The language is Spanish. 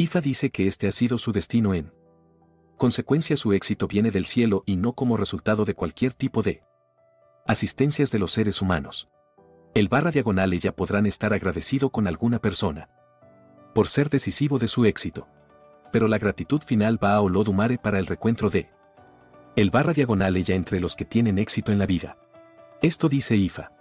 Ifa dice que este ha sido su destino en consecuencia su éxito viene del cielo y no como resultado de cualquier tipo de asistencias de los seres humanos. El barra diagonal ella podrán estar agradecido con alguna persona por ser decisivo de su éxito. Pero la gratitud final va a Olodumare para el recuentro de el barra diagonal ella entre los que tienen éxito en la vida. Esto dice Ifa.